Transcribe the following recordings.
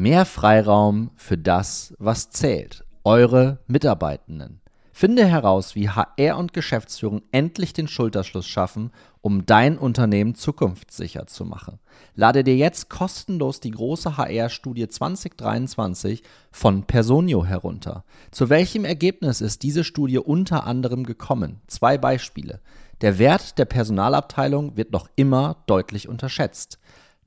Mehr Freiraum für das, was zählt. Eure Mitarbeitenden. Finde heraus, wie HR und Geschäftsführung endlich den Schulterschluss schaffen, um dein Unternehmen zukunftssicher zu machen. Lade dir jetzt kostenlos die große HR-Studie 2023 von Personio herunter. Zu welchem Ergebnis ist diese Studie unter anderem gekommen? Zwei Beispiele. Der Wert der Personalabteilung wird noch immer deutlich unterschätzt.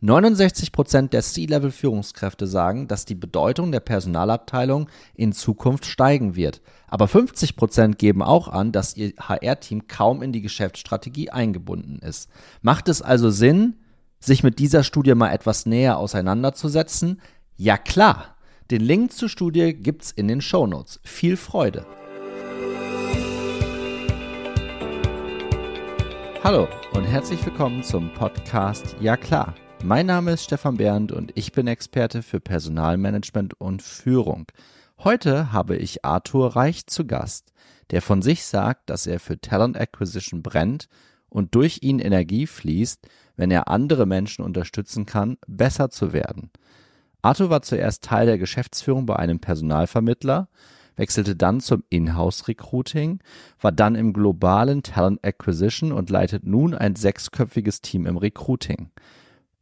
69% der C-Level-Führungskräfte sagen, dass die Bedeutung der Personalabteilung in Zukunft steigen wird. Aber 50% geben auch an, dass ihr HR-Team kaum in die Geschäftsstrategie eingebunden ist. Macht es also Sinn, sich mit dieser Studie mal etwas näher auseinanderzusetzen? Ja klar. Den Link zur Studie gibt's in den Shownotes. Viel Freude. Hallo und herzlich willkommen zum Podcast Ja klar mein Name ist Stefan Bernd und ich bin Experte für Personalmanagement und Führung. Heute habe ich Arthur Reich zu Gast, der von sich sagt, dass er für Talent Acquisition brennt und durch ihn Energie fließt, wenn er andere Menschen unterstützen kann, besser zu werden. Arthur war zuerst Teil der Geschäftsführung bei einem Personalvermittler, wechselte dann zum Inhouse-Recruiting, war dann im globalen Talent Acquisition und leitet nun ein sechsköpfiges Team im Recruiting.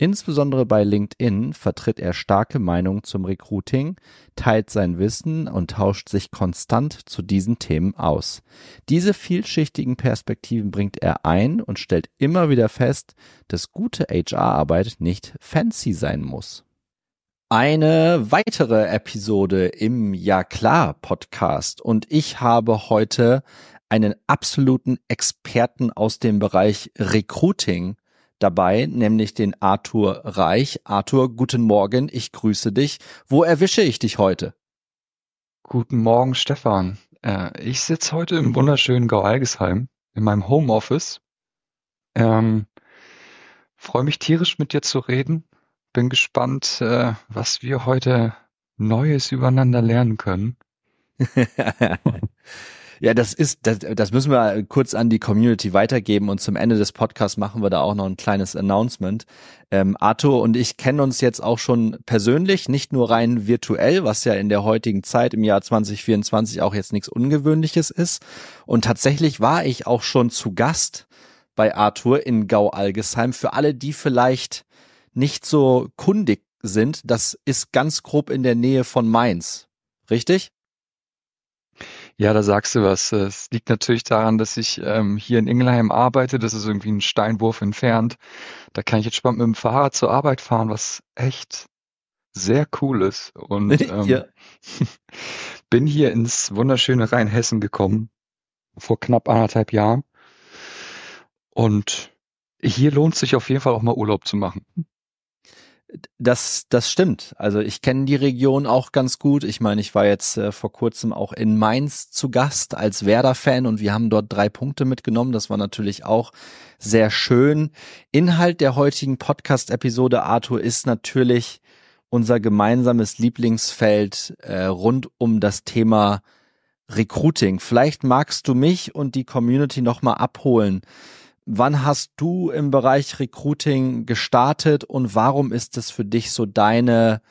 Insbesondere bei LinkedIn vertritt er starke Meinungen zum Recruiting, teilt sein Wissen und tauscht sich konstant zu diesen Themen aus. Diese vielschichtigen Perspektiven bringt er ein und stellt immer wieder fest, dass gute HR-Arbeit nicht fancy sein muss. Eine weitere Episode im Ja klar Podcast und ich habe heute einen absoluten Experten aus dem Bereich Recruiting dabei, nämlich den Arthur Reich. Arthur, guten Morgen, ich grüße dich. Wo erwische ich dich heute? Guten Morgen, Stefan. Äh, ich sitze heute im wunderschönen Gau-Algesheim in meinem Homeoffice. Ähm, Freue mich tierisch mit dir zu reden. Bin gespannt, äh, was wir heute Neues übereinander lernen können. Ja, das ist, das, das müssen wir kurz an die Community weitergeben und zum Ende des Podcasts machen wir da auch noch ein kleines Announcement. Ähm, Arthur und ich kennen uns jetzt auch schon persönlich, nicht nur rein virtuell, was ja in der heutigen Zeit im Jahr 2024 auch jetzt nichts Ungewöhnliches ist. Und tatsächlich war ich auch schon zu Gast bei Arthur in Gau-Algesheim. Für alle, die vielleicht nicht so kundig sind, das ist ganz grob in der Nähe von Mainz. Richtig? Ja, da sagst du was. Es liegt natürlich daran, dass ich ähm, hier in Ingelheim arbeite. Das ist irgendwie ein Steinwurf entfernt. Da kann ich jetzt spannend mit dem Fahrrad zur Arbeit fahren, was echt sehr cool ist. Und ähm, ja. bin hier ins wunderschöne Rheinhessen gekommen vor knapp anderthalb Jahren. Und hier lohnt sich auf jeden Fall auch mal Urlaub zu machen. Das, das stimmt. Also ich kenne die Region auch ganz gut. Ich meine, ich war jetzt äh, vor kurzem auch in Mainz zu Gast als Werder-Fan und wir haben dort drei Punkte mitgenommen. Das war natürlich auch sehr schön. Inhalt der heutigen Podcast-Episode, Arthur, ist natürlich unser gemeinsames Lieblingsfeld äh, rund um das Thema Recruiting. Vielleicht magst du mich und die Community nochmal abholen. Wann hast du im Bereich Recruiting gestartet und warum ist es für dich so deine,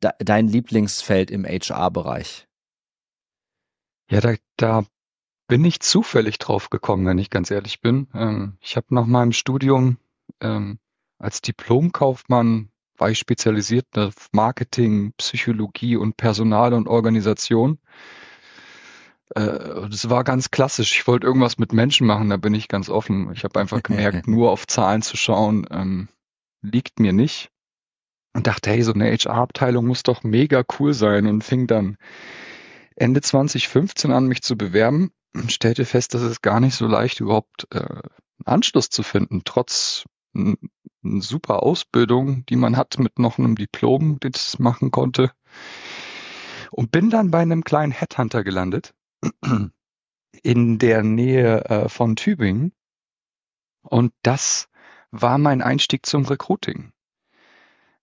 dein Lieblingsfeld im HR-Bereich? Ja, da, da bin ich zufällig drauf gekommen, wenn ich ganz ehrlich bin. Ähm, ich habe nach meinem Studium ähm, als Diplomkaufmann war ich spezialisiert auf Marketing, Psychologie und Personal und Organisation. Äh, das war ganz klassisch. Ich wollte irgendwas mit Menschen machen, da bin ich ganz offen. Ich habe einfach gemerkt, nur auf Zahlen zu schauen, ähm, liegt mir nicht. Und dachte, hey, so eine HR-Abteilung muss doch mega cool sein und fing dann Ende 2015 an, mich zu bewerben und stellte fest, dass es gar nicht so leicht überhaupt äh, einen Anschluss zu finden, trotz eine super Ausbildung, die man hat mit noch einem Diplom, das machen konnte. Und bin dann bei einem kleinen Headhunter gelandet, in der Nähe äh, von Tübingen. Und das war mein Einstieg zum Recruiting.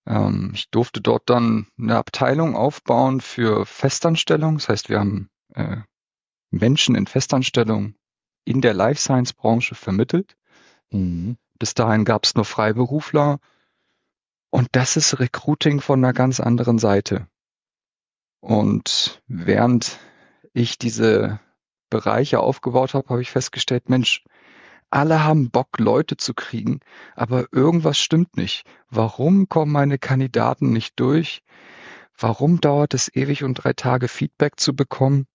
Ähm, ich durfte dort dann eine Abteilung aufbauen für Festanstellung. Das heißt, wir haben äh, Menschen in Festanstellung in der Life Science Branche vermittelt. Mhm. Bis dahin gab es nur Freiberufler. Und das ist Recruiting von einer ganz anderen Seite. Und während ich diese Bereiche aufgebaut habe, habe ich festgestellt, Mensch, alle haben Bock, Leute zu kriegen, aber irgendwas stimmt nicht. Warum kommen meine Kandidaten nicht durch? Warum dauert es ewig und drei Tage Feedback zu bekommen?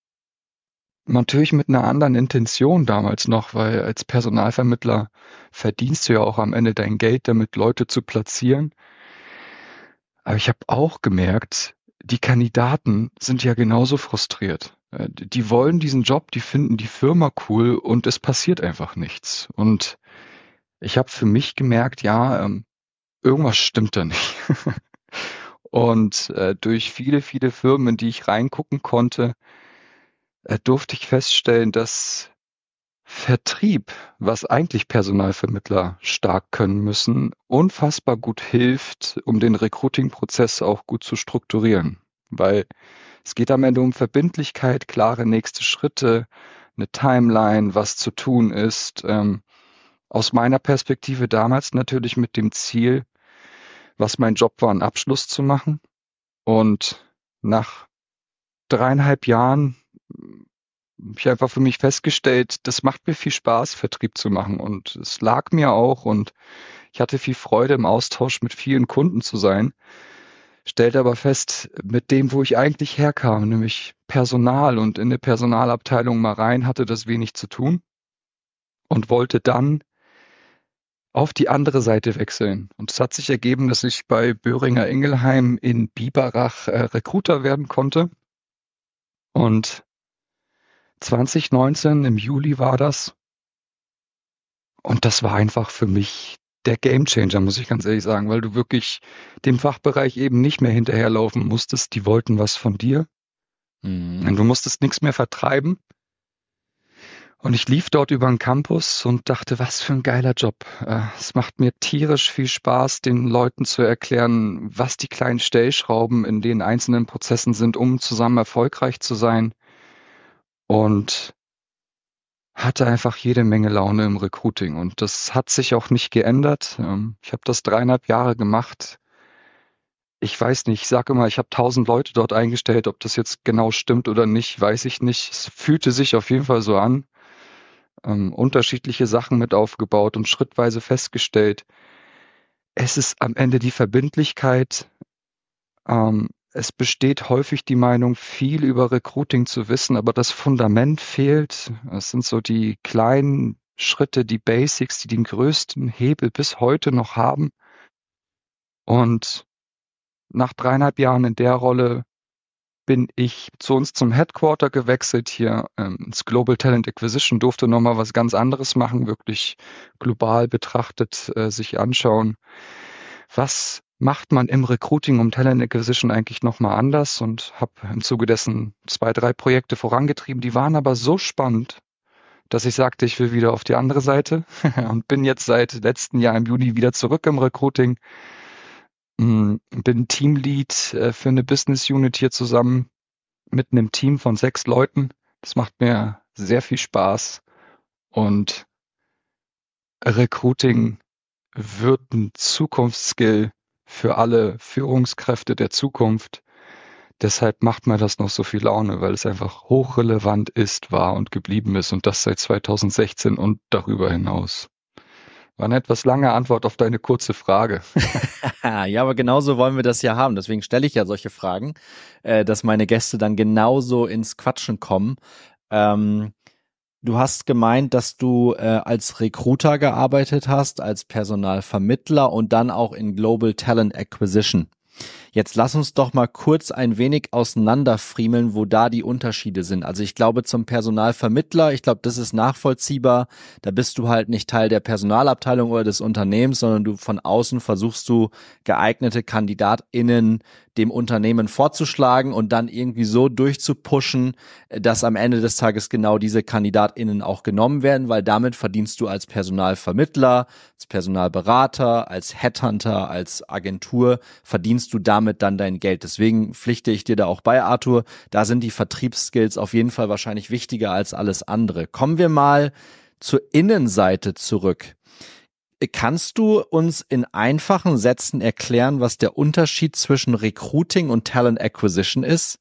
Natürlich mit einer anderen Intention damals noch, weil als Personalvermittler verdienst du ja auch am Ende dein Geld damit, Leute zu platzieren. Aber ich habe auch gemerkt, die Kandidaten sind ja genauso frustriert. Äh, die wollen diesen Job, die finden die Firma cool und es passiert einfach nichts. Und ich habe für mich gemerkt, ja, ähm, irgendwas stimmt da nicht. und äh, durch viele, viele Firmen, in die ich reingucken konnte, äh, durfte ich feststellen, dass Vertrieb, was eigentlich Personalvermittler stark können müssen, unfassbar gut hilft, um den Recruiting-Prozess auch gut zu strukturieren. Weil es geht am Ende um Verbindlichkeit, klare nächste Schritte, eine Timeline, was zu tun ist. Ähm, aus meiner Perspektive damals natürlich mit dem Ziel, was mein Job war, einen Abschluss zu machen. Und nach dreieinhalb Jahren habe ich einfach für mich festgestellt, das macht mir viel Spaß, Vertrieb zu machen. Und es lag mir auch und ich hatte viel Freude im Austausch mit vielen Kunden zu sein. Stellte aber fest, mit dem, wo ich eigentlich herkam, nämlich Personal und in der Personalabteilung mal rein, hatte das wenig zu tun und wollte dann auf die andere Seite wechseln. Und es hat sich ergeben, dass ich bei Böhringer Ingelheim in Biberach äh, Recruiter werden konnte. Und 2019, im Juli war das. Und das war einfach für mich der Gamechanger, muss ich ganz ehrlich sagen, weil du wirklich dem Fachbereich eben nicht mehr hinterherlaufen musstest. Die wollten was von dir. Mhm. Du musstest nichts mehr vertreiben. Und ich lief dort über den Campus und dachte, was für ein geiler Job. Äh, es macht mir tierisch viel Spaß, den Leuten zu erklären, was die kleinen Stellschrauben in den einzelnen Prozessen sind, um zusammen erfolgreich zu sein und hatte einfach jede Menge Laune im Recruiting und das hat sich auch nicht geändert. Ähm, ich habe das dreieinhalb Jahre gemacht. Ich weiß nicht, ich sage immer, ich habe tausend Leute dort eingestellt. Ob das jetzt genau stimmt oder nicht, weiß ich nicht. Es fühlte sich auf jeden Fall so an. Ähm, unterschiedliche Sachen mit aufgebaut und schrittweise festgestellt. Es ist am Ende die Verbindlichkeit, ähm, es besteht häufig die Meinung, viel über Recruiting zu wissen, aber das Fundament fehlt. Es sind so die kleinen Schritte, die Basics, die den größten Hebel bis heute noch haben. Und nach dreieinhalb Jahren in der Rolle bin ich zu uns zum Headquarter gewechselt hier ähm, ins Global Talent Acquisition, durfte nochmal was ganz anderes machen, wirklich global betrachtet äh, sich anschauen, was macht man im Recruiting um Talent Acquisition eigentlich nochmal anders und habe im Zuge dessen zwei, drei Projekte vorangetrieben. Die waren aber so spannend, dass ich sagte, ich will wieder auf die andere Seite und bin jetzt seit letzten Jahr im Juni wieder zurück im Recruiting. Hm, bin Teamlead äh, für eine Business Unit hier zusammen mit einem Team von sechs Leuten. Das macht mir sehr viel Spaß und Recruiting wird ein Zukunftsskill für alle Führungskräfte der Zukunft. Deshalb macht mir das noch so viel Laune, weil es einfach hochrelevant ist, war und geblieben ist und das seit 2016 und darüber hinaus. War eine etwas lange Antwort auf deine kurze Frage. ja, aber genauso wollen wir das ja haben. Deswegen stelle ich ja solche Fragen, äh, dass meine Gäste dann genauso ins Quatschen kommen. Ähm, Du hast gemeint, dass du äh, als Recruiter gearbeitet hast, als Personalvermittler und dann auch in Global Talent Acquisition. Jetzt lass uns doch mal kurz ein wenig auseinanderfriemeln, wo da die Unterschiede sind. Also ich glaube zum Personalvermittler, ich glaube, das ist nachvollziehbar. Da bist du halt nicht Teil der Personalabteilung oder des Unternehmens, sondern du von außen versuchst du geeignete KandidatInnen dem Unternehmen vorzuschlagen und dann irgendwie so durchzupushen, dass am Ende des Tages genau diese KandidatInnen auch genommen werden, weil damit verdienst du als Personalvermittler, als Personalberater, als Headhunter, als Agentur, verdienst du damit dann dein Geld. Deswegen pflichte ich dir da auch bei, Arthur. Da sind die Vertriebsskills auf jeden Fall wahrscheinlich wichtiger als alles andere. Kommen wir mal zur Innenseite zurück Kannst du uns in einfachen Sätzen erklären, was der Unterschied zwischen Recruiting und Talent Acquisition ist?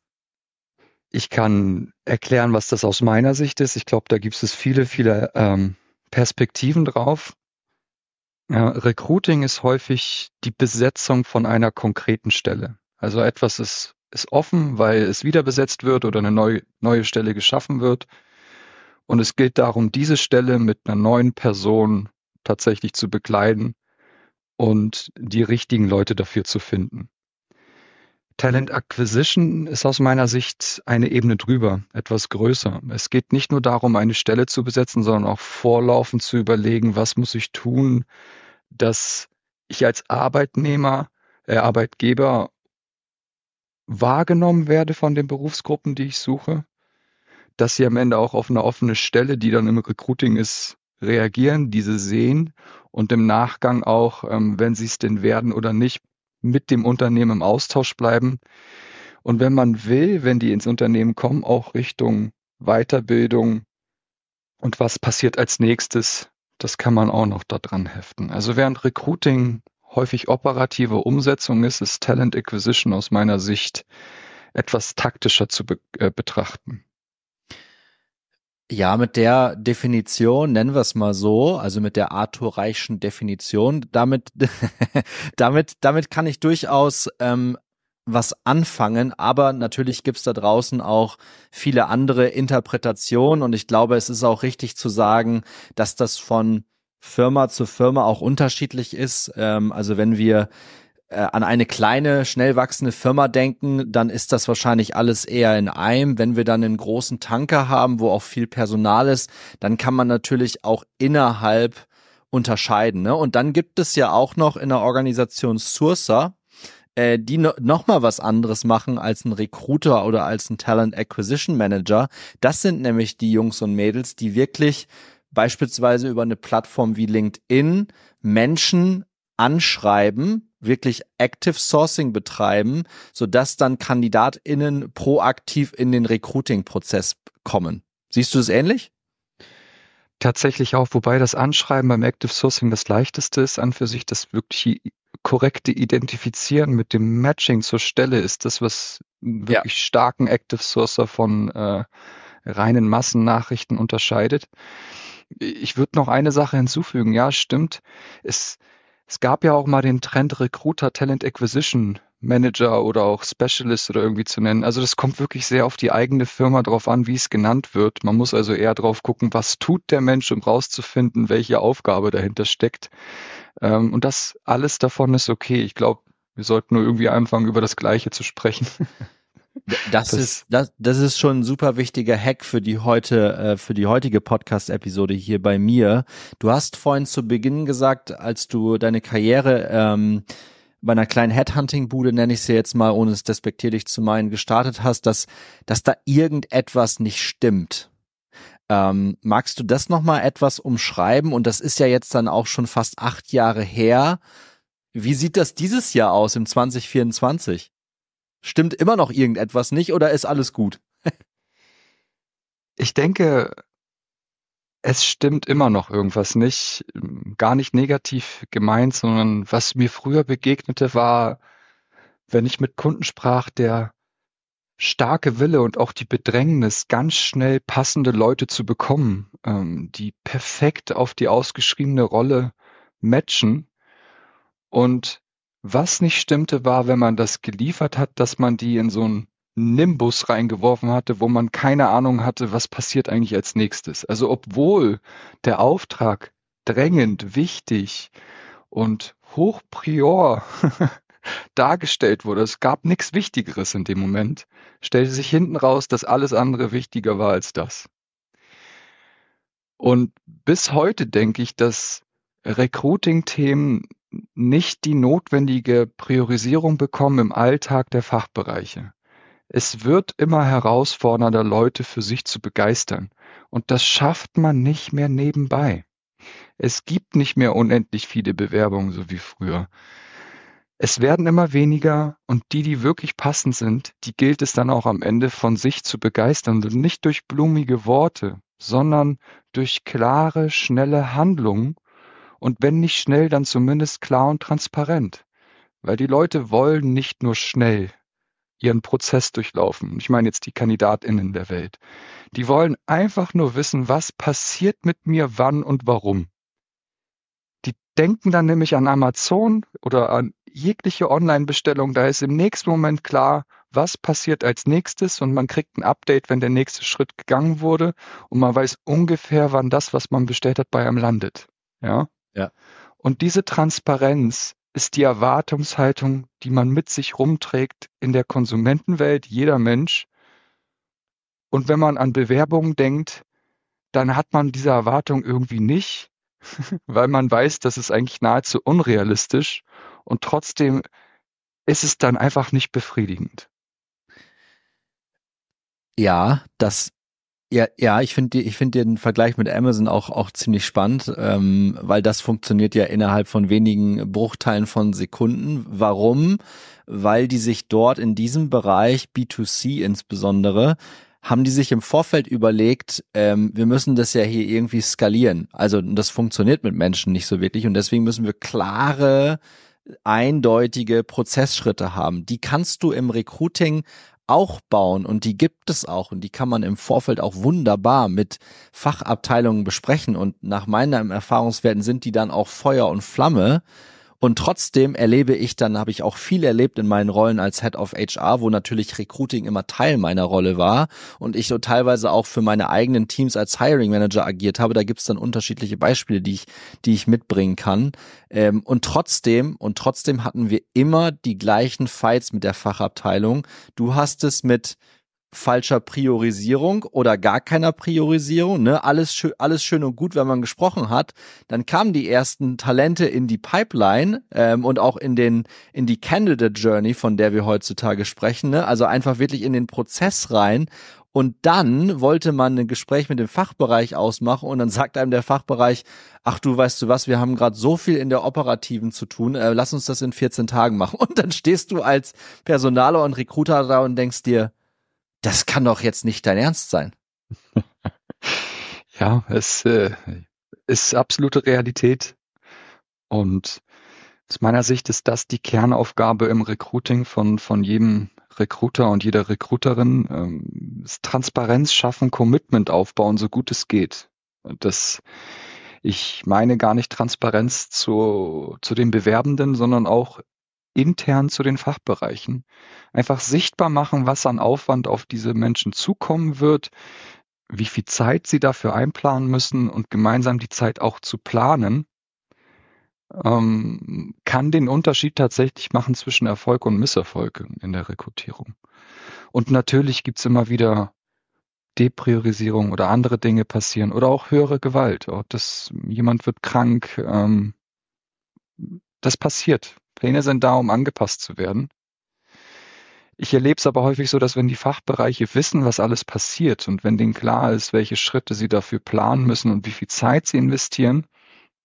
Ich kann erklären, was das aus meiner Sicht ist. Ich glaube, da gibt es viele, viele ähm, Perspektiven drauf. Ja, Recruiting ist häufig die Besetzung von einer konkreten Stelle. Also etwas ist, ist offen, weil es wieder besetzt wird oder eine neue, neue Stelle geschaffen wird. Und es geht darum, diese Stelle mit einer neuen Person tatsächlich zu bekleiden und die richtigen Leute dafür zu finden. Talent Acquisition ist aus meiner Sicht eine Ebene drüber, etwas größer. Es geht nicht nur darum, eine Stelle zu besetzen, sondern auch vorlaufend zu überlegen, was muss ich tun, dass ich als Arbeitnehmer, äh, Arbeitgeber wahrgenommen werde von den Berufsgruppen, die ich suche, dass sie am Ende auch auf eine offene Stelle, die dann im Recruiting ist, reagieren, diese sehen und im Nachgang auch, ähm, wenn sie es denn werden oder nicht, mit dem Unternehmen im Austausch bleiben. Und wenn man will, wenn die ins Unternehmen kommen, auch Richtung Weiterbildung und was passiert als nächstes, das kann man auch noch da dran heften. Also während Recruiting häufig operative Umsetzung ist, ist Talent Acquisition aus meiner Sicht etwas taktischer zu be äh, betrachten. Ja, mit der Definition, nennen wir es mal so, also mit der Arthur Reichschen Definition, damit, damit, damit kann ich durchaus ähm, was anfangen, aber natürlich gibt's da draußen auch viele andere Interpretationen und ich glaube, es ist auch richtig zu sagen, dass das von Firma zu Firma auch unterschiedlich ist. Ähm, also wenn wir äh, an eine kleine, schnell wachsende Firma denken, dann ist das wahrscheinlich alles eher in einem. Wenn wir dann einen großen Tanker haben, wo auch viel Personal ist, dann kann man natürlich auch innerhalb unterscheiden. Ne? Und dann gibt es ja auch noch in der Organisation Sursa, äh, die no noch mal was anderes machen als ein Recruiter oder als ein Talent Acquisition Manager. Das sind nämlich die Jungs und Mädels, die wirklich beispielsweise über eine Plattform wie LinkedIn Menschen anschreiben, wirklich Active Sourcing betreiben, sodass dann KandidatInnen proaktiv in den Recruiting-Prozess kommen. Siehst du es ähnlich? Tatsächlich auch, wobei das Anschreiben beim Active Sourcing das leichteste ist, an für sich das wirklich korrekte Identifizieren mit dem Matching zur Stelle ist das, was wirklich ja. starken Active Sourcer von äh, reinen Massennachrichten unterscheidet. Ich würde noch eine Sache hinzufügen. Ja, stimmt. Es, es gab ja auch mal den Trend Recruiter Talent Acquisition Manager oder auch Specialist oder irgendwie zu nennen. Also das kommt wirklich sehr auf die eigene Firma drauf an, wie es genannt wird. Man muss also eher drauf gucken, was tut der Mensch, um rauszufinden, welche Aufgabe dahinter steckt. Ähm, und das alles davon ist okay. Ich glaube, wir sollten nur irgendwie anfangen, über das Gleiche zu sprechen. Das, das, ist das, das ist schon ein super wichtiger Hack für die heute äh, für die heutige Podcast Episode hier bei mir. Du hast vorhin zu Beginn gesagt, als du deine Karriere ähm, bei einer kleinen Headhunting-Bude, nenne ich sie jetzt mal, ohne es despektierlich zu meinen, gestartet hast, dass, dass da irgendetwas nicht stimmt. Ähm, magst du das nochmal etwas umschreiben? Und das ist ja jetzt dann auch schon fast acht Jahre her. Wie sieht das dieses Jahr aus im 2024? Stimmt immer noch irgendetwas nicht oder ist alles gut? ich denke, es stimmt immer noch irgendwas nicht. Gar nicht negativ gemeint, sondern was mir früher begegnete, war, wenn ich mit Kunden sprach, der starke Wille und auch die Bedrängnis, ganz schnell passende Leute zu bekommen, ähm, die perfekt auf die ausgeschriebene Rolle matchen. Und was nicht stimmte, war, wenn man das geliefert hat, dass man die in so einen Nimbus reingeworfen hatte, wo man keine Ahnung hatte, was passiert eigentlich als nächstes. Also obwohl der Auftrag drängend, wichtig und hochprior dargestellt wurde, es gab nichts Wichtigeres in dem Moment, stellte sich hinten raus, dass alles andere wichtiger war als das. Und bis heute denke ich, dass Recruiting-Themen nicht die notwendige Priorisierung bekommen im Alltag der Fachbereiche. Es wird immer herausfordernder, Leute für sich zu begeistern. Und das schafft man nicht mehr nebenbei. Es gibt nicht mehr unendlich viele Bewerbungen, so wie früher. Es werden immer weniger und die, die wirklich passend sind, die gilt es dann auch am Ende von sich zu begeistern nicht durch blumige Worte, sondern durch klare, schnelle Handlungen Und wenn nicht schnell, dann zumindest klar und transparent. Weil die Leute wollen nicht nur schnell ihren Prozess durchlaufen. Ich meine jetzt die KandidatInnen der Welt. Die wollen einfach nur wissen, was passiert mit mir, wann und warum. Die denken dann nämlich an Amazon oder an jegliche Online-Bestellung. Da ist im nächsten Moment klar, was passiert als nächstes und man kriegt ein Update, wenn der nächste Schritt gegangen wurde und man weiß ungefähr, wann das, was man bestellt hat, bei einem landet. Ja. Ja. Und diese Transparenz ist die Erwartungshaltung, die man mit sich rumträgt in der Konsumentenwelt, jeder Mensch. Und wenn man an Bewerbungen denkt, dann hat man diese Erwartung irgendwie nicht, weil man weiß, das ist eigentlich nahezu unrealistisch und trotzdem ist es dann einfach nicht befriedigend. Ja, das ja, ja, ich finde ich finde den Vergleich mit Amazon auch auch ziemlich spannend, ähm, weil das funktioniert ja innerhalb von wenigen Bruchteilen von Sekunden. Warum? Weil die sich dort in diesem Bereich B2C insbesondere haben die sich im Vorfeld überlegt, ähm, wir müssen das ja hier irgendwie skalieren. Also das funktioniert mit Menschen nicht so wirklich und deswegen müssen wir klare eindeutige Prozessschritte haben. Die kannst du im Recruiting auch bauen und die gibt es auch und die kann man im Vorfeld auch wunderbar mit Fachabteilungen besprechen und nach meinem Erfahrungswerten sind die dann auch Feuer und Flamme und trotzdem erlebe ich dann, habe ich auch viel erlebt in meinen Rollen als Head of HR, wo natürlich Recruiting immer Teil meiner Rolle war und ich so teilweise auch für meine eigenen Teams als Hiring Manager agiert habe. Da gibt es dann unterschiedliche Beispiele, die ich, die ich mitbringen kann. Ähm, und trotzdem, und trotzdem hatten wir immer die gleichen Fights mit der Fachabteilung. Du hast es mit falscher Priorisierung oder gar keiner Priorisierung, ne? Alles schön, alles schön und gut, wenn man gesprochen hat. Dann kamen die ersten Talente in die Pipeline ähm, und auch in den in die Candidate Journey, von der wir heutzutage sprechen, ne? Also einfach wirklich in den Prozess rein. Und dann wollte man ein Gespräch mit dem Fachbereich ausmachen und dann sagt einem der Fachbereich, ach du weißt du was, wir haben gerade so viel in der Operativen zu tun, äh, lass uns das in 14 Tagen machen. Und dann stehst du als Personaler und Recruiter da und denkst dir, das kann doch jetzt nicht dein Ernst sein. ja, es äh, ist absolute Realität. Und aus meiner Sicht ist das die Kernaufgabe im Recruiting von, von jedem Recruiter und jeder Recruiterin. Ähm, Transparenz schaffen, Commitment aufbauen, so gut es geht. Das, ich meine gar nicht Transparenz zu, zu den Bewerbenden, sondern auch intern zu den Fachbereichen. Einfach sichtbar machen, was an Aufwand auf diese Menschen zukommen wird, wie viel Zeit sie dafür einplanen müssen und gemeinsam die Zeit auch zu planen, ähm, kann den Unterschied tatsächlich machen zwischen Erfolg und Misserfolg in der Rekrutierung. Und natürlich gibt's immer wieder Depriorisierung oder andere Dinge passieren oder auch höhere Gewalt. Auch das, jemand wird krank. Ähm, das passiert. Pläne sind da, um angepasst zu werden. Ich erlebe es aber häufig so, dass wenn die Fachbereiche wissen, was alles passiert und wenn denen klar ist, welche Schritte sie dafür planen müssen und wie viel Zeit sie investieren,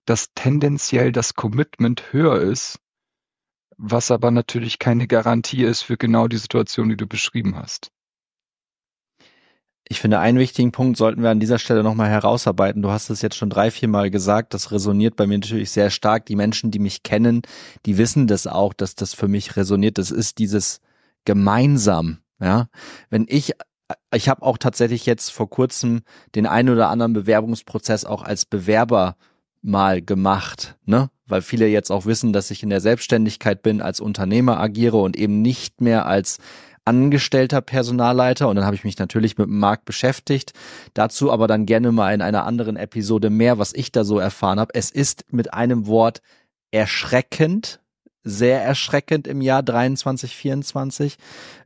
dass tendenziell das Commitment höher ist, was aber natürlich keine Garantie ist für genau die Situation, die du beschrieben hast. Ich finde, einen wichtigen Punkt sollten wir an dieser Stelle nochmal herausarbeiten. Du hast es jetzt schon drei, vier Mal gesagt. Das resoniert bei mir natürlich sehr stark. Die Menschen, die mich kennen, die wissen das auch, dass das für mich resoniert. Das ist dieses gemeinsam. Ja, wenn ich ich habe auch tatsächlich jetzt vor kurzem den einen oder anderen Bewerbungsprozess auch als Bewerber mal gemacht, ne? Weil viele jetzt auch wissen, dass ich in der Selbstständigkeit bin, als Unternehmer agiere und eben nicht mehr als angestellter Personalleiter und dann habe ich mich natürlich mit dem Markt beschäftigt. Dazu aber dann gerne mal in einer anderen Episode mehr, was ich da so erfahren habe. Es ist mit einem Wort erschreckend, sehr erschreckend im Jahr 23, 24.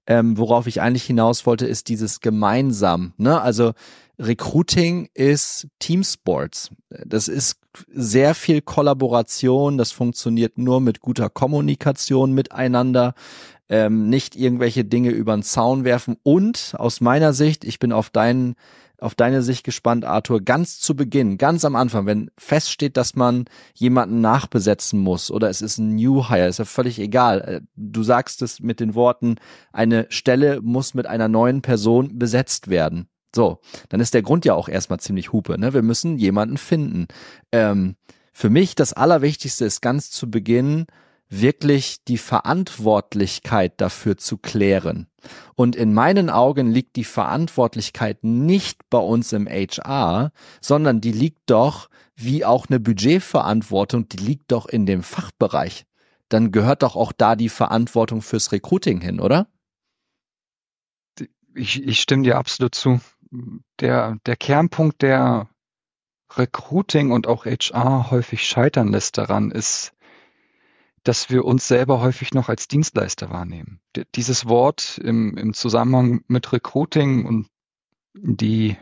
Ähm, worauf ich eigentlich hinaus wollte, ist dieses gemeinsam. Ne? Also Recruiting ist Teamsports. Das ist sehr viel Kollaboration. Das funktioniert nur mit guter Kommunikation miteinander ähm, nicht irgendwelche Dinge über den Zaun werfen und aus meiner Sicht, ich bin auf deinen auf deine Sicht gespannt, Arthur, ganz zu Beginn, ganz am Anfang, wenn feststeht, dass man jemanden nachbesetzen muss oder es ist ein New Hire, ist ja völlig egal. Äh, du sagst es mit den Worten, eine Stelle muss mit einer neuen Person besetzt werden. So, dann ist der Grund ja auch erstmal ziemlich hupe, ne? Wir müssen jemanden finden. Ähm, Für mich das Allerwichtigste ist ganz zu Beginn wirklich die Verantwortlichkeit dafür zu klären. Und in meinen Augen liegt die Verantwortlichkeit nicht bei uns im HR, sondern die liegt doch, wie auch eine Budgetverantwortung, die liegt doch in dem Fachbereich. Dann gehört doch auch da die Verantwortung fürs Recruiting hin, oder? Ich, ich stimme dir absolut zu. Der, der Kernpunkt, der Recruiting und auch HR häufig scheitern lässt daran, ist, dass wir uns selber häufig noch als Dienstleister wahrnehmen. D dieses Wort im, im Zusammenhang mit Recruiting und die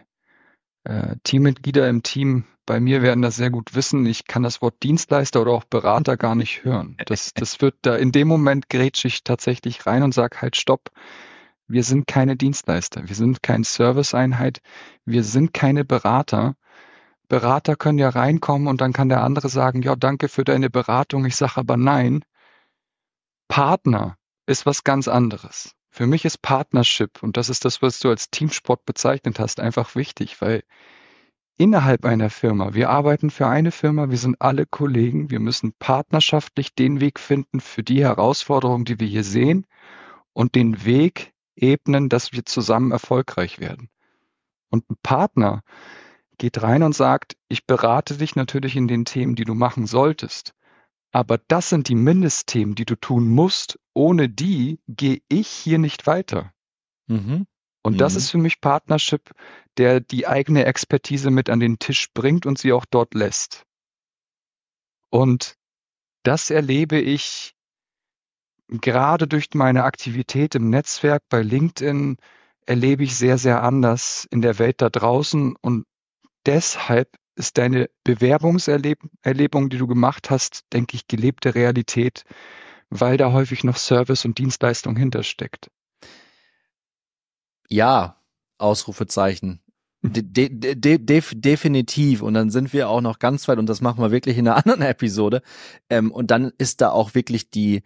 äh, Teammitglieder im Team bei mir werden das sehr gut wissen. Ich kann das Wort Dienstleister oder auch Berater gar nicht hören. Das, das wird da in dem Moment grätsch ich tatsächlich rein und sag halt Stopp. Wir sind keine Dienstleister. Wir sind keine Serviceeinheit. Wir sind keine Berater. Berater können ja reinkommen und dann kann der andere sagen, ja, danke für deine Beratung, ich sage aber nein. Partner ist was ganz anderes. Für mich ist Partnership, und das ist das, was du als Teamsport bezeichnet hast, einfach wichtig, weil innerhalb einer Firma, wir arbeiten für eine Firma, wir sind alle Kollegen, wir müssen partnerschaftlich den Weg finden für die Herausforderungen, die wir hier sehen und den Weg ebnen, dass wir zusammen erfolgreich werden. Und ein Partner, geht rein und sagt, ich berate dich natürlich in den Themen, die du machen solltest. Aber das sind die Mindestthemen, die du tun musst. Ohne die gehe ich hier nicht weiter. Mhm. Und das mhm. ist für mich Partnership, der die eigene Expertise mit an den Tisch bringt und sie auch dort lässt. Und das erlebe ich gerade durch meine Aktivität im Netzwerk bei LinkedIn, erlebe ich sehr, sehr anders in der Welt da draußen und deshalb ist deine Bewerbungserlebung, die du gemacht hast, denke ich, gelebte Realität, weil da häufig noch Service und Dienstleistung hintersteckt. Ja, Ausrufezeichen. De de de definitiv. Und dann sind wir auch noch ganz weit, und das machen wir wirklich in einer anderen Episode. Ähm, und dann ist da auch wirklich die,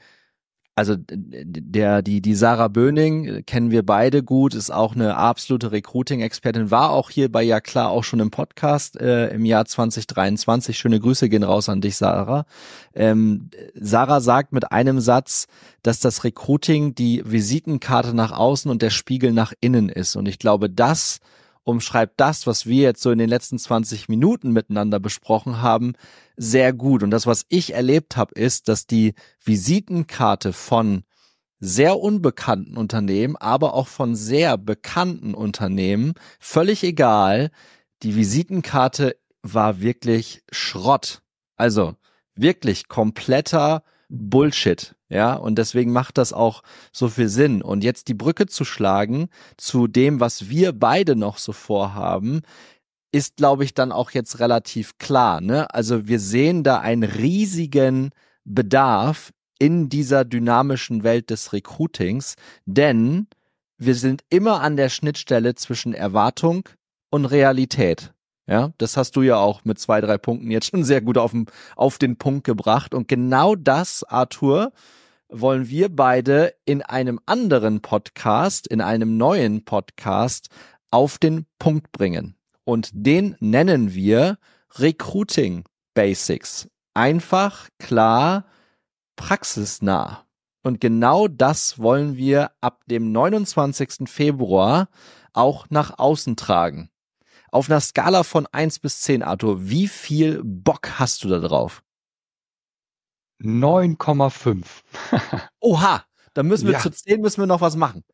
also der die die Sarah Böning äh, kennen wir beide gut, ist auch eine absolute Recruiting-Expertin, war auch hier bei ja klar auch schon im Podcast äh, im Jahr 2023. Schöne Grüße gehen raus an dich, Sarah. Ähm, Sarah sagt mit einem Satz, dass das Recruiting die Visitenkarte nach außen und der Spiegel nach innen ist. Und ich glaube, das umschreibt das, was wir jetzt so in den letzten 20 Minuten miteinander besprochen haben, sehr gut. Und das, was ich erlebt habe, ist, dass die Visitenkarte von sehr unbekannten Unternehmen, aber auch von sehr bekannten Unternehmen, völlig egal, die Visitenkarte war wirklich Schrott. Also wirklich kompletter Bullshit. Ja, und deswegen macht das auch so viel Sinn. Und jetzt die Brücke zu schlagen zu dem, was wir beide noch so vorhaben, ist, glaube ich, dann auch jetzt relativ klar. Ne? Also wir sehen da einen riesigen Bedarf in dieser dynamischen Welt des Recruitings, denn wir sind immer an der Schnittstelle zwischen Erwartung und Realität. Ja, das hast du ja auch mit zwei, drei Punkten jetzt schon sehr gut auf den, auf den Punkt gebracht. Und genau das, Arthur, wollen wir beide in einem anderen Podcast, in einem neuen Podcast auf den Punkt bringen. Und den nennen wir Recruiting Basics. Einfach, klar, praxisnah. Und genau das wollen wir ab dem 29. Februar auch nach außen tragen. Auf einer Skala von eins bis zehn, Arthur, wie viel Bock hast du da drauf? 9,5. Oha, da müssen wir ja. zu 10 müssen wir noch was machen.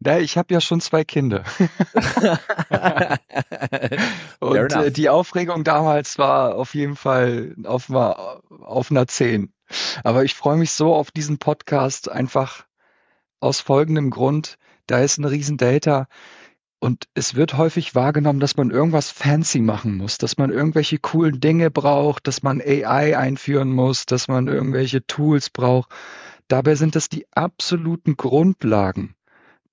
Da, ich habe ja schon zwei Kinder. Und äh, die Aufregung damals war auf jeden Fall auf, auf einer 10. Aber ich freue mich so auf diesen Podcast einfach aus folgendem Grund. Da ist ein riesen Data. Und es wird häufig wahrgenommen, dass man irgendwas fancy machen muss, dass man irgendwelche coolen Dinge braucht, dass man AI einführen muss, dass man irgendwelche Tools braucht. Dabei sind es die absoluten Grundlagen,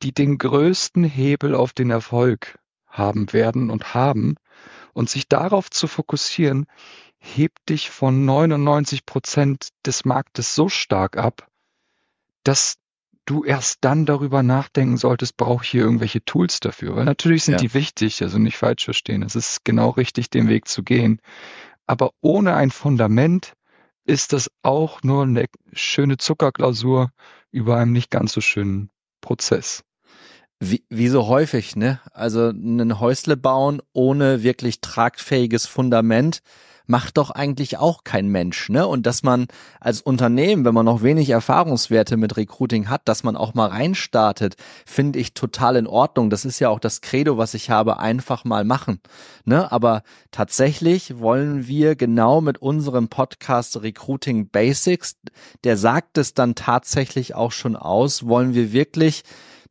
die den größten Hebel auf den Erfolg haben werden und haben. Und sich darauf zu fokussieren, hebt dich von 99 Prozent des Marktes so stark ab, dass du erst dann darüber nachdenken solltest, brauche ich hier irgendwelche Tools dafür? Weil natürlich sind ja. die wichtig, also nicht falsch verstehen. Es ist genau richtig, den Weg zu gehen. aber ohne ein Fundament ist das auch nur eine schöne Zuckerglasur über einem nicht ganz so schönen Prozess. Wie, wie so häufig, ne? Also ein Häusle bauen ohne wirklich tragfähiges Fundament macht doch eigentlich auch kein Mensch, ne? Und dass man als Unternehmen, wenn man noch wenig Erfahrungswerte mit Recruiting hat, dass man auch mal reinstartet, finde ich total in Ordnung. Das ist ja auch das Credo, was ich habe, einfach mal machen, ne? Aber tatsächlich wollen wir genau mit unserem Podcast Recruiting Basics, der sagt es dann tatsächlich auch schon aus, wollen wir wirklich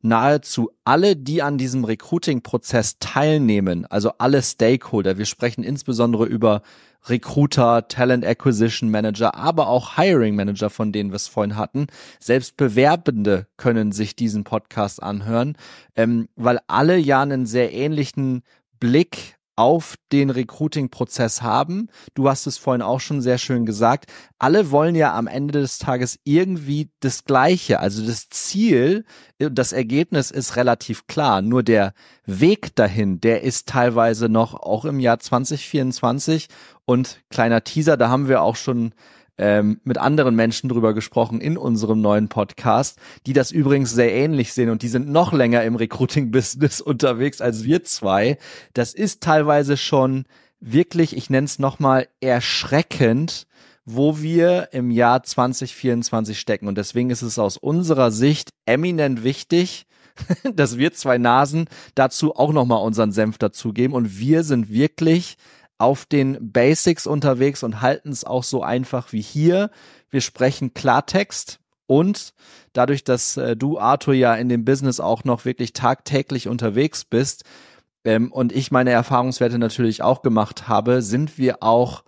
nahezu alle, die an diesem Recruiting-Prozess teilnehmen, also alle Stakeholder, wir sprechen insbesondere über Recruiter, Talent Acquisition Manager, aber auch Hiring Manager, von denen wir es vorhin hatten. Selbst Bewerbende können sich diesen Podcast anhören, ähm, weil alle ja einen sehr ähnlichen Blick auf den Recruiting-Prozess haben. Du hast es vorhin auch schon sehr schön gesagt. Alle wollen ja am Ende des Tages irgendwie das Gleiche. Also das Ziel, das Ergebnis ist relativ klar. Nur der Weg dahin, der ist teilweise noch auch im Jahr 2024 und kleiner Teaser, da haben wir auch schon ähm, mit anderen Menschen drüber gesprochen in unserem neuen Podcast, die das übrigens sehr ähnlich sehen und die sind noch länger im Recruiting-Business unterwegs als wir zwei. Das ist teilweise schon wirklich, ich nenne es nochmal, erschreckend, wo wir im Jahr 2024 stecken. Und deswegen ist es aus unserer Sicht eminent wichtig, dass wir zwei Nasen dazu auch nochmal unseren Senf dazugeben. Und wir sind wirklich auf den Basics unterwegs und halten es auch so einfach wie hier. Wir sprechen Klartext und dadurch, dass äh, du, Arthur, ja in dem Business auch noch wirklich tagtäglich unterwegs bist ähm, und ich meine Erfahrungswerte natürlich auch gemacht habe, sind wir auch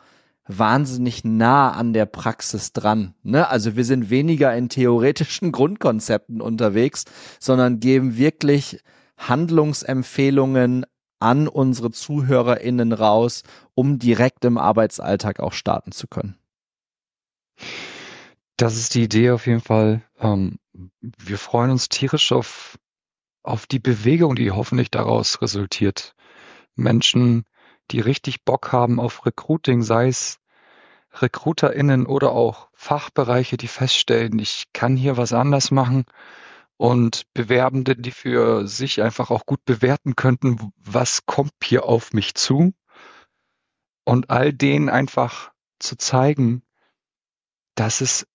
wahnsinnig nah an der Praxis dran. Ne? Also wir sind weniger in theoretischen Grundkonzepten unterwegs, sondern geben wirklich Handlungsempfehlungen an unsere ZuhörerInnen raus, um direkt im Arbeitsalltag auch starten zu können? Das ist die Idee auf jeden Fall. Ähm, wir freuen uns tierisch auf, auf die Bewegung, die hoffentlich daraus resultiert. Menschen, die richtig Bock haben auf Recruiting, sei es RecruiterInnen oder auch Fachbereiche, die feststellen, ich kann hier was anders machen und Bewerbende, die für sich einfach auch gut bewerten könnten, was kommt hier auf mich zu und all denen einfach zu zeigen, dass es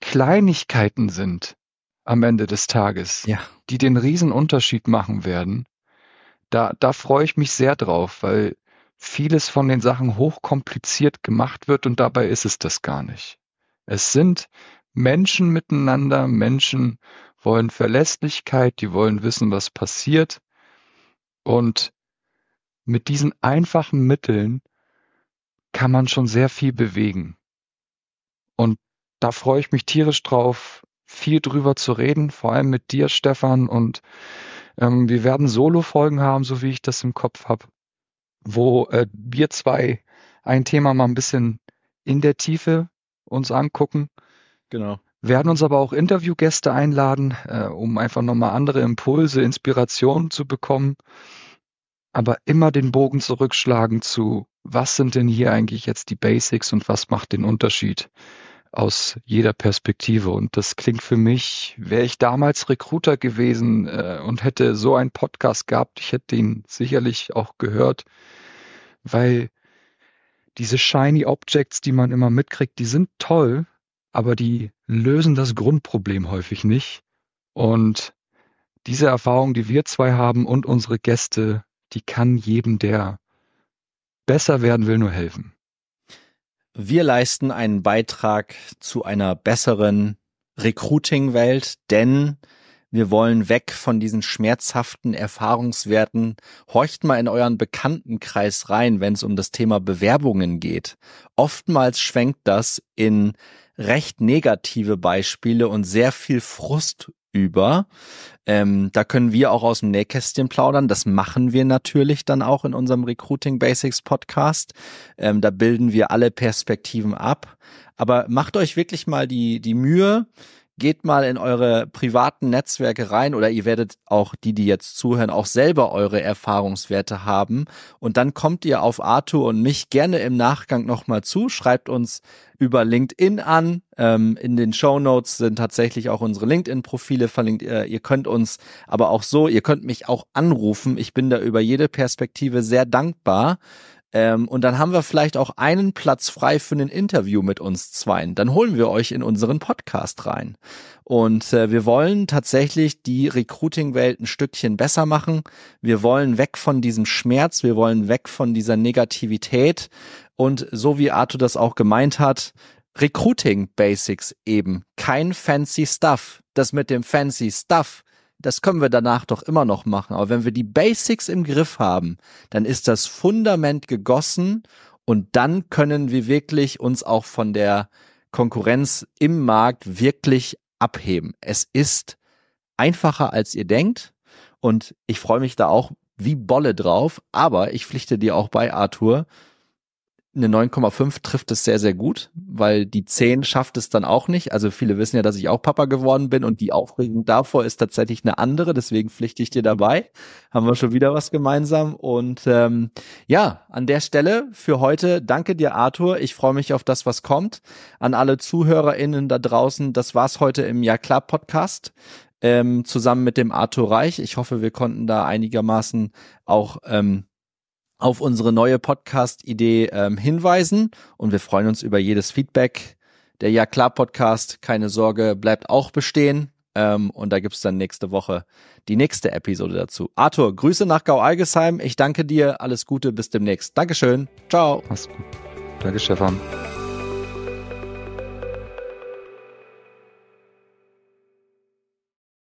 Kleinigkeiten sind am Ende des Tages, ja. die den Riesenunterschied machen werden. Da, da freue ich mich sehr drauf, weil vieles von den Sachen hochkompliziert gemacht wird und dabei ist es das gar nicht. Es sind Menschen miteinander, Menschen wollen Verlässlichkeit, die wollen wissen, was passiert. Und mit diesen einfachen Mitteln kann man schon sehr viel bewegen. Und da freue ich mich tierisch drauf, viel drüber zu reden, vor allem mit dir, Stefan. Und ähm, wir werden Solo-Folgen haben, so wie ich das im Kopf habe, wo äh, wir zwei ein Thema mal ein bisschen in der Tiefe uns angucken. Genau werden uns aber auch Interviewgäste einladen, äh, um einfach nochmal andere Impulse, Inspirationen zu bekommen. Aber immer den Bogen zurückschlagen zu, was sind denn hier eigentlich jetzt die Basics und was macht den Unterschied aus jeder Perspektive. Und das klingt für mich, wäre ich damals Recruiter gewesen äh, und hätte so einen Podcast gehabt, ich hätte ihn sicherlich auch gehört, weil diese shiny Objects, die man immer mitkriegt, die sind toll, aber die lösen das Grundproblem häufig nicht. Und diese Erfahrung, die wir zwei haben und unsere Gäste, die kann jedem, der besser werden will, nur helfen. Wir leisten einen Beitrag zu einer besseren Recruiting-Welt, denn wir wollen weg von diesen schmerzhaften Erfahrungswerten. Horcht mal in euren Bekanntenkreis rein, wenn es um das Thema Bewerbungen geht. Oftmals schwenkt das in recht negative Beispiele und sehr viel Frust über. Ähm, da können wir auch aus dem Nähkästchen plaudern. Das machen wir natürlich dann auch in unserem Recruiting Basics Podcast. Ähm, da bilden wir alle Perspektiven ab. Aber macht euch wirklich mal die, die Mühe, geht mal in eure privaten Netzwerke rein oder ihr werdet auch die, die jetzt zuhören, auch selber eure Erfahrungswerte haben. Und dann kommt ihr auf Arthur und mich gerne im Nachgang nochmal zu, schreibt uns über LinkedIn an. Ähm, in den Show Notes sind tatsächlich auch unsere LinkedIn-Profile verlinkt. Äh, ihr könnt uns aber auch so, ihr könnt mich auch anrufen. Ich bin da über jede Perspektive sehr dankbar. Ähm, und dann haben wir vielleicht auch einen Platz frei für ein Interview mit uns zweien. Dann holen wir euch in unseren Podcast rein. Und äh, wir wollen tatsächlich die Recruiting-Welt ein Stückchen besser machen. Wir wollen weg von diesem Schmerz, wir wollen weg von dieser Negativität. Und so wie Arthur das auch gemeint hat, Recruiting Basics eben. Kein fancy Stuff. Das mit dem fancy Stuff, das können wir danach doch immer noch machen. Aber wenn wir die Basics im Griff haben, dann ist das Fundament gegossen und dann können wir wirklich uns auch von der Konkurrenz im Markt wirklich abheben. Es ist einfacher als ihr denkt und ich freue mich da auch wie Bolle drauf, aber ich pflichte dir auch bei Arthur, eine 9,5 trifft es sehr, sehr gut, weil die 10 schafft es dann auch nicht. Also viele wissen ja, dass ich auch Papa geworden bin und die Aufregung davor ist tatsächlich eine andere, deswegen pflichte ich dir dabei. Haben wir schon wieder was gemeinsam. Und ähm, ja, an der Stelle für heute danke dir, Arthur. Ich freue mich auf das, was kommt. An alle ZuhörerInnen da draußen, das war's heute im Ja klar Podcast. Ähm, zusammen mit dem Arthur Reich. Ich hoffe, wir konnten da einigermaßen auch ähm, auf unsere neue Podcast-Idee ähm, hinweisen und wir freuen uns über jedes Feedback. Der Ja klar Podcast, keine Sorge, bleibt auch bestehen. Ähm, und da gibt's dann nächste Woche die nächste Episode dazu. Arthur, Grüße nach Gau-Algesheim. Ich danke dir. Alles Gute, bis demnächst. Dankeschön. Ciao. Mach's gut. Danke, Stefan.